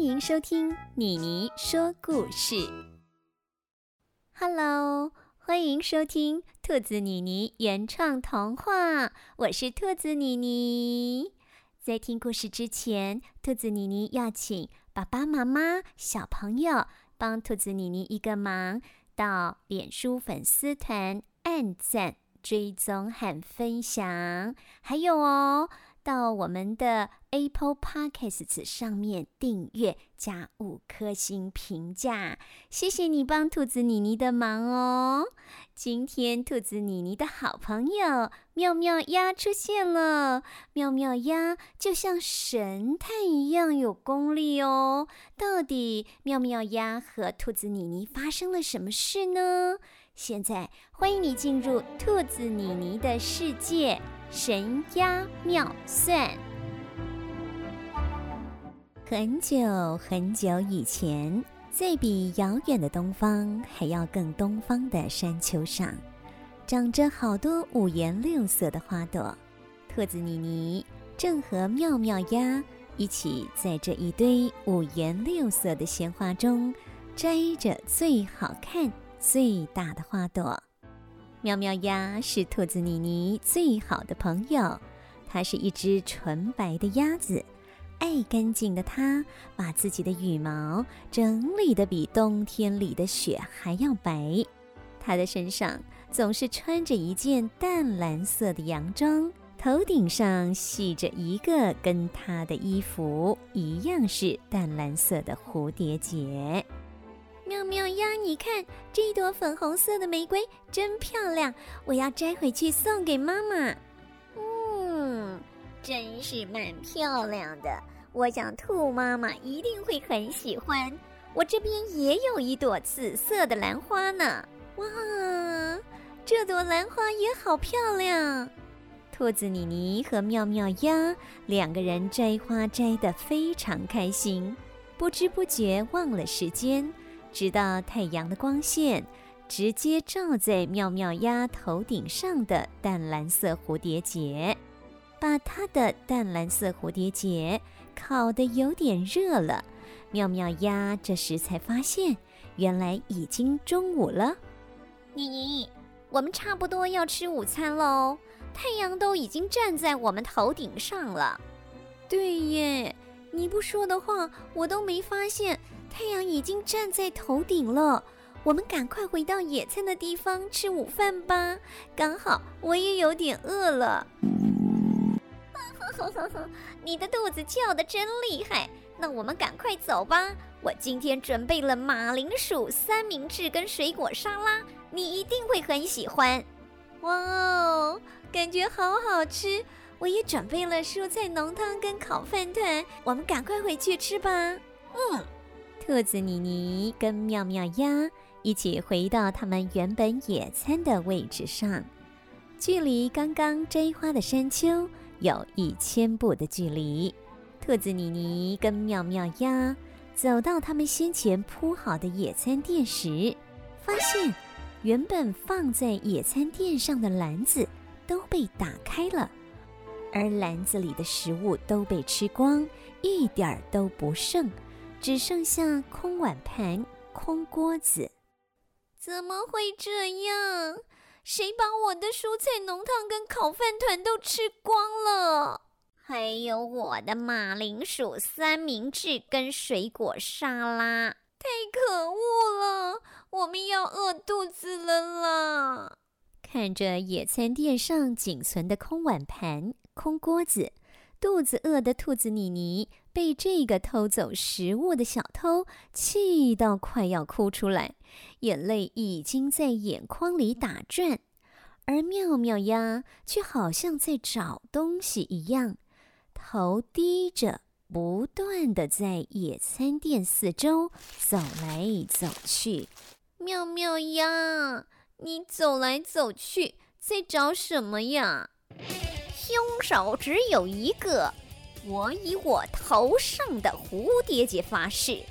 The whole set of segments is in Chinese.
欢迎收听妮妮说故事。Hello，欢迎收听兔子妮妮原创童话，我是兔子妮妮。在听故事之前，兔子妮妮要请爸爸妈妈、小朋友帮兔子妮妮一个忙，到脸书粉丝团按赞、追踪和分享，还有哦。到我们的 Apple Podcasts 上面订阅加五颗星评价，谢谢你帮兔子妮妮的忙哦。今天兔子妮妮的好朋友妙妙鸭出现了，妙妙鸭就像神探一样有功力哦。到底妙妙鸭和兔子妮妮发生了什么事呢？现在欢迎你进入兔子妮妮的世界。神鸭妙算。很久很久以前，在比遥远的东方还要更东方的山丘上，长着好多五颜六色的花朵。兔子妮妮正和妙妙鸭一起在这一堆五颜六色的鲜花中摘着最好看、最大的花朵。喵喵鸭是兔子妮妮最好的朋友，它是一只纯白的鸭子，爱干净的它把自己的羽毛整理得比冬天里的雪还要白。它的身上总是穿着一件淡蓝色的洋装，头顶上系着一个跟它的衣服一样是淡蓝色的蝴蝶结。妙妙鸭，你看这朵粉红色的玫瑰真漂亮，我要摘回去送给妈妈。嗯，真是蛮漂亮的，我想兔妈妈一定会很喜欢。我这边也有一朵紫色的兰花呢。哇，这朵兰花也好漂亮。兔子妮妮和妙妙鸭两个人摘花摘得非常开心，不知不觉忘了时间。直到太阳的光线直接照在妙妙鸭头顶上的淡蓝色蝴蝶结，把它的淡蓝色蝴蝶结烤得有点热了。妙妙鸭这时才发现，原来已经中午了。妮妮，我们差不多要吃午餐喽，太阳都已经站在我们头顶上了。对耶，你不说的话，我都没发现。太阳已经站在头顶了，我们赶快回到野餐的地方吃午饭吧。刚好我也有点饿了。你的肚子叫得真厉害，那我们赶快走吧。我今天准备了马铃薯三明治跟水果沙拉，你一定会很喜欢。哇哦，感觉好好吃！我也准备了蔬菜浓汤跟烤饭团，我们赶快回去吃吧。嗯。兔子妮妮跟妙妙鸭一起回到他们原本野餐的位置上，距离刚刚摘花的山丘有一千步的距离。兔子妮妮跟妙妙鸭走到他们先前铺好的野餐垫时，发现原本放在野餐垫上的篮子都被打开了，而篮子里的食物都被吃光，一点儿都不剩。只剩下空碗盘、空锅子，怎么会这样？谁把我的蔬菜浓汤跟烤饭团都吃光了？还有我的马铃薯三明治跟水果沙拉，太可恶了！我们要饿肚子了啦！看着野餐垫上仅存的空碗盘、空锅子。肚子饿的兔子妮妮被这个偷走食物的小偷气到快要哭出来，眼泪已经在眼眶里打转，而妙妙鸭却好像在找东西一样，头低着，不断的在野餐垫四周走来走去。妙妙鸭，你走来走去在找什么呀？凶手只有一个，我以我头上的蝴蝶结发誓，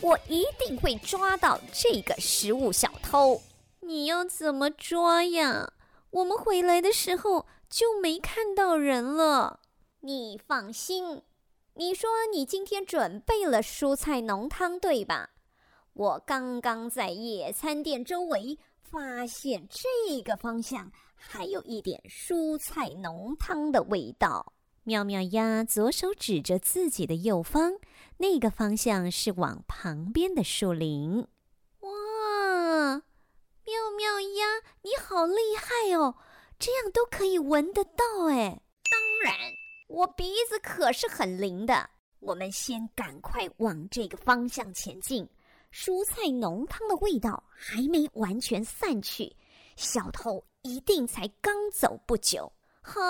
我一定会抓到这个食物小偷。你要怎么抓呀？我们回来的时候就没看到人了。你放心，你说你今天准备了蔬菜浓汤，对吧？我刚刚在野餐垫周围发现这个方向还有一点蔬菜浓汤的味道。妙妙鸭左手指着自己的右方，那个方向是往旁边的树林。哇，妙妙鸭，你好厉害哦！这样都可以闻得到哎。当然，我鼻子可是很灵的。我们先赶快往这个方向前进，蔬菜浓汤的味道还没完全散去，小偷一定才刚走不久。好。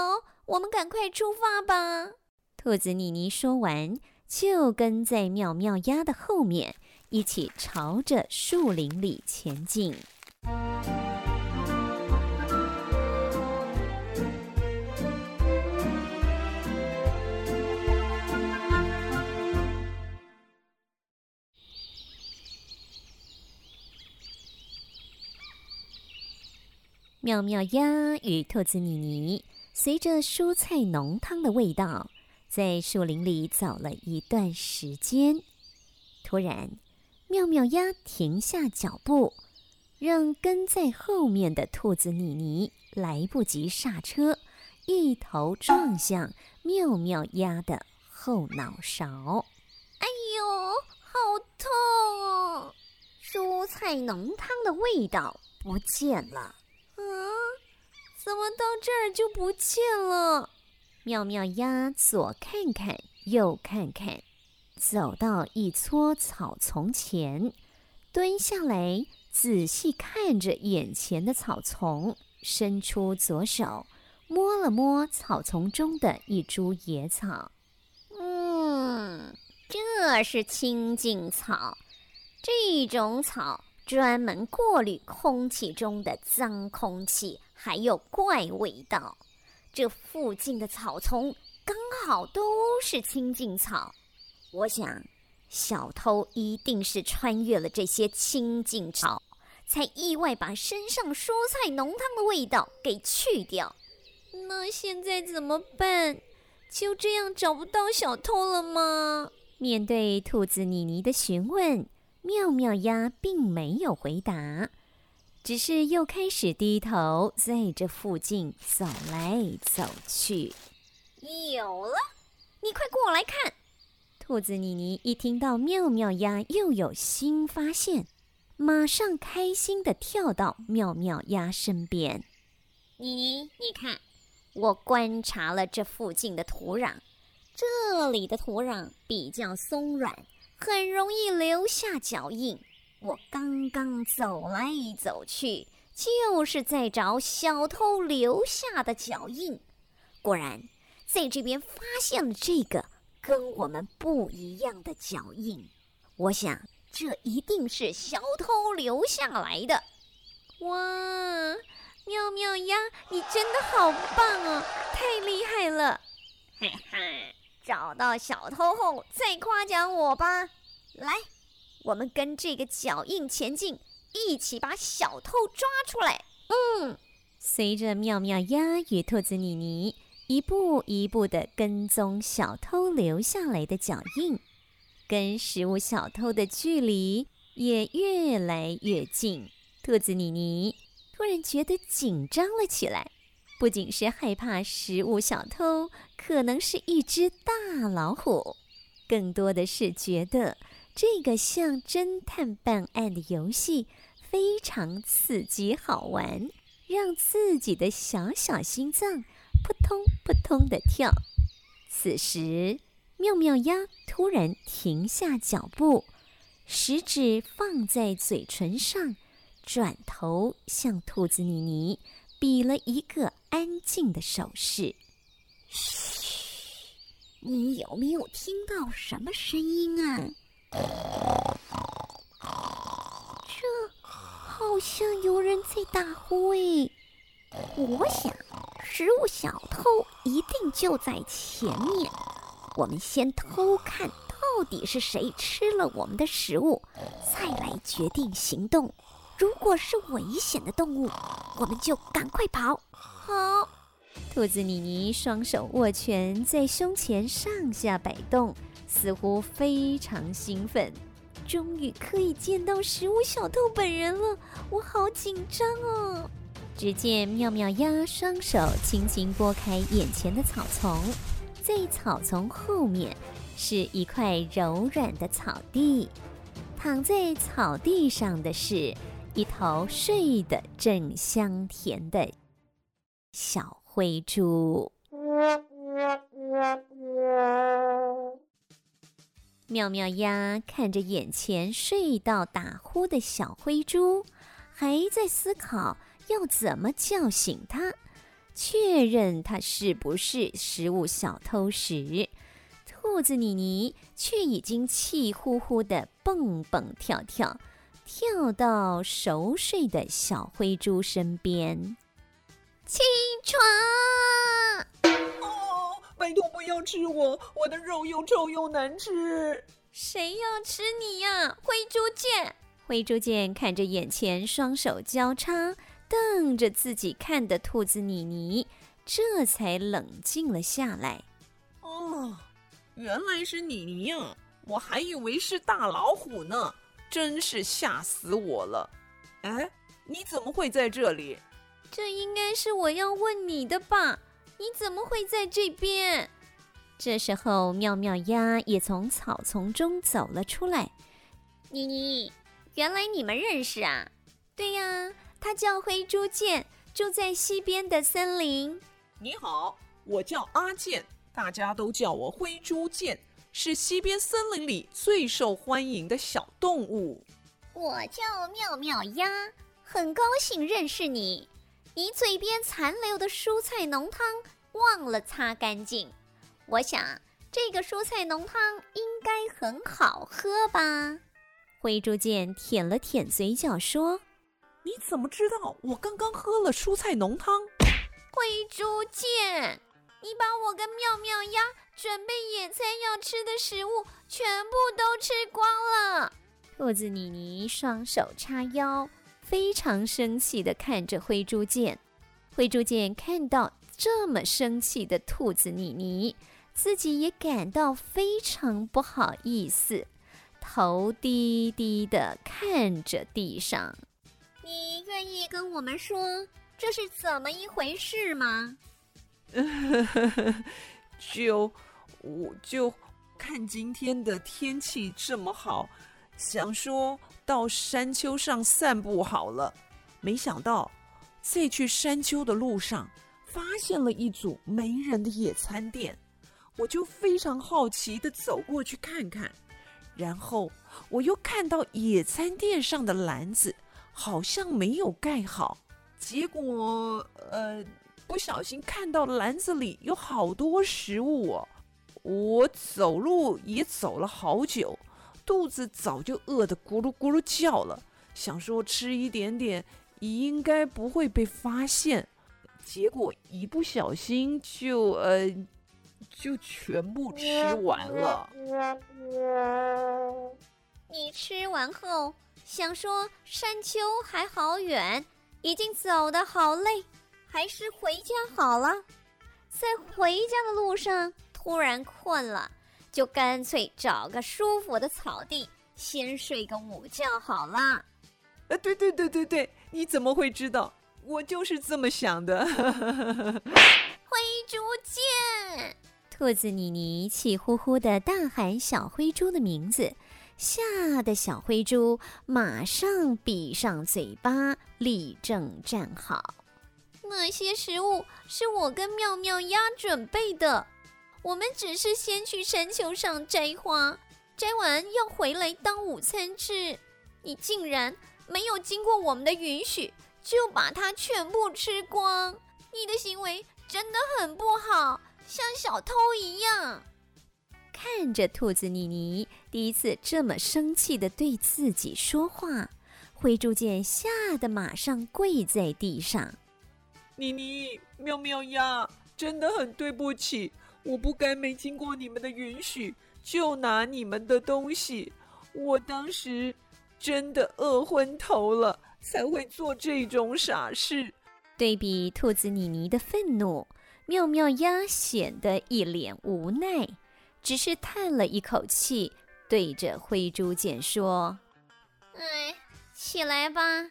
我们赶快出发吧！兔子妮妮说完，就跟在妙妙鸭的后面，一起朝着树林里前进。妙妙鸭与兔子妮妮。随着蔬菜浓汤的味道，在树林里走了一段时间，突然，妙妙鸭停下脚步，让跟在后面的兔子妮妮来不及刹车，一头撞向妙妙鸭的后脑勺。哎呦，好痛！蔬菜浓汤的味道不见了。怎么到这儿就不见了？妙妙鸭左看看，右看看，走到一撮草丛前，蹲下来仔细看着眼前的草丛，伸出左手摸了摸草丛中的一株野草。嗯，这是清净草，这种草专门过滤空气中的脏空气。还有怪味道，这附近的草丛刚好都是清净草。我想，小偷一定是穿越了这些清净草，才意外把身上蔬菜浓汤的味道给去掉。那现在怎么办？就这样找不到小偷了吗？面对兔子妮妮的询问，妙妙鸭并没有回答。只是又开始低头在这附近走来走去。有了，你快过来看！兔子妮妮一听到妙妙鸭又有新发现，马上开心地跳到妙妙鸭身边。妮妮，你看，我观察了这附近的土壤，这里的土壤比较松软，很容易留下脚印。我刚刚走来走去，就是在找小偷留下的脚印。果然，在这边发现了这个跟我们不一样的脚印。我想，这一定是小偷留下来的。哇，妙妙鸭，你真的好棒哦，太厉害了！嘿嘿，找到小偷后再夸奖我吧。来。我们跟这个脚印前进，一起把小偷抓出来。嗯，随着妙妙鸭与兔子妮妮一步一步地跟踪小偷留下来的脚印，跟食物小偷的距离也越来越近。兔子妮妮突然觉得紧张了起来，不仅是害怕食物小偷可能是一只大老虎，更多的是觉得。这个像侦探办案的游戏非常刺激好玩，让自己的小小心脏扑通扑通的跳。此时，妙妙鸭突然停下脚步，食指放在嘴唇上，转头向兔子妮妮比了一个安静的手势。嘘，你有没有听到什么声音啊？这好像有人在打呼诶，我想食物小偷一定就在前面。我们先偷看到底是谁吃了我们的食物，再来决定行动。如果是危险的动物，我们就赶快跑。好，兔子妮妮双手握拳，在胸前上下摆动，似乎非常兴奋。终于可以见到食物小偷本人了，我好紧张哦！只见妙妙鸭双手轻轻拨开眼前的草丛，在草丛后面是一块柔软的草地，躺在草地上的是一头睡得正香甜的小灰猪。妙妙鸭看着眼前睡到打呼的小灰猪，还在思考要怎么叫醒它，确认它是不是食物小偷时，兔子妮妮却已经气呼呼的蹦蹦跳跳，跳到熟睡的小灰猪身边。起床！哦，拜托不要吃我，我的肉又臭又难吃。谁要吃你呀，灰猪见！灰猪见看着眼前双手交叉，瞪着自己看的兔子妮妮，这才冷静了下来。哦，原来是妮妮呀，我还以为是大老虎呢，真是吓死我了。哎，你怎么会在这里？这应该是我要问你的吧？你怎么会在这边？这时候，妙妙鸭也从草丛中走了出来。妮妮，原来你们认识啊？对呀，他叫灰猪健，住在西边的森林。你好，我叫阿健，大家都叫我灰猪健，是西边森林里最受欢迎的小动物。我叫妙妙鸭，很高兴认识你。你嘴边残留的蔬菜浓汤忘了擦干净，我想这个蔬菜浓汤应该很好喝吧？灰猪见舔了舔嘴角说：“你怎么知道我刚刚喝了蔬菜浓汤？”灰猪见，你把我跟妙妙鸭准备野餐要吃的食物全部都吃光了。兔子妮妮双手叉腰。非常生气地看着灰猪见，灰猪见看到这么生气的兔子妮妮，自己也感到非常不好意思，头低低地看着地上。你愿意跟我们说这是怎么一回事吗？就我就看今天的天气这么好。想说到山丘上散步好了，没想到在去山丘的路上发现了一组没人的野餐垫，我就非常好奇的走过去看看，然后我又看到野餐垫上的篮子好像没有盖好，结果呃不小心看到篮子里有好多食物哦，我走路也走了好久。肚子早就饿得咕噜咕噜叫了，想说吃一点点应该不会被发现，结果一不小心就呃就全部吃完了。你吃完后想说山丘还好远，已经走得好累，还是回家好了。在回家的路上突然困了。就干脆找个舒服的草地，先睡个午觉好了。呃，对对对对对，你怎么会知道？我就是这么想的。灰猪见，兔子妮妮气呼呼的大喊小灰猪的名字，吓得小灰猪马上闭上嘴巴，立正站好。那些食物是我跟妙妙鸭准备的。我们只是先去山丘上摘花，摘完要回来当午餐吃。你竟然没有经过我们的允许，就把它全部吃光！你的行为真的很不好，像小偷一样。看着兔子妮妮第一次这么生气的对自己说话，灰猪见吓得马上跪在地上。妮妮，喵喵呀，真的很对不起。我不该没经过你们的允许就拿你们的东西，我当时真的饿昏头了，才会做这种傻事。对比兔子妮妮的愤怒，妙妙鸭显得一脸无奈，只是叹了一口气，对着灰猪简说：“哎，起来吧，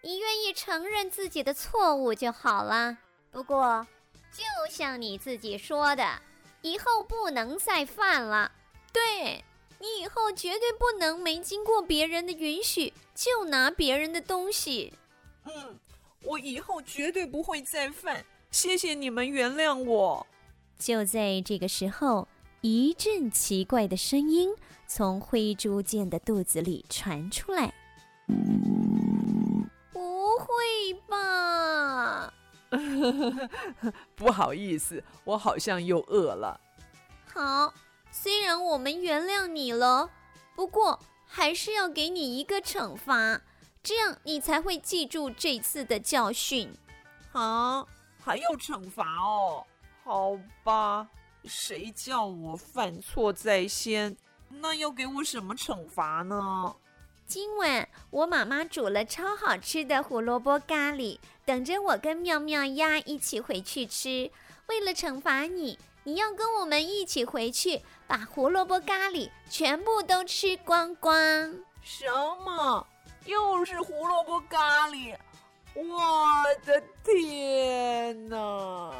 你愿意承认自己的错误就好了。不过，就像你自己说的，以后不能再犯了。对，你以后绝对不能没经过别人的允许就拿别人的东西。嗯，我以后绝对不会再犯。谢谢你们原谅我。”就在这个时候，一阵奇怪的声音从灰猪见的肚子里传出来。不会吧？不好意思，我好像又饿了。好，虽然我们原谅你了，不过还是要给你一个惩罚，这样你才会记住这次的教训。啊，还要惩罚哦？好吧，谁叫我犯错在先？那要给我什么惩罚呢？今晚我妈妈煮了超好吃的胡萝卜咖喱，等着我跟妙妙鸭一起回去吃。为了惩罚你，你要跟我们一起回去，把胡萝卜咖喱全部都吃光光。什么？又是胡萝卜咖喱？我的天哪！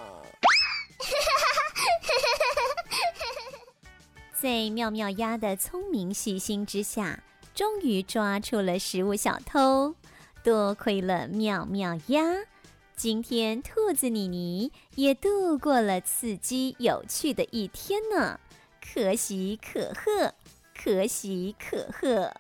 在妙妙鸭的聪明细心之下，终于抓住了食物小偷，多亏了妙妙鸭，今天兔子妮妮也度过了刺激有趣的一天呢，可喜可贺，可喜可贺。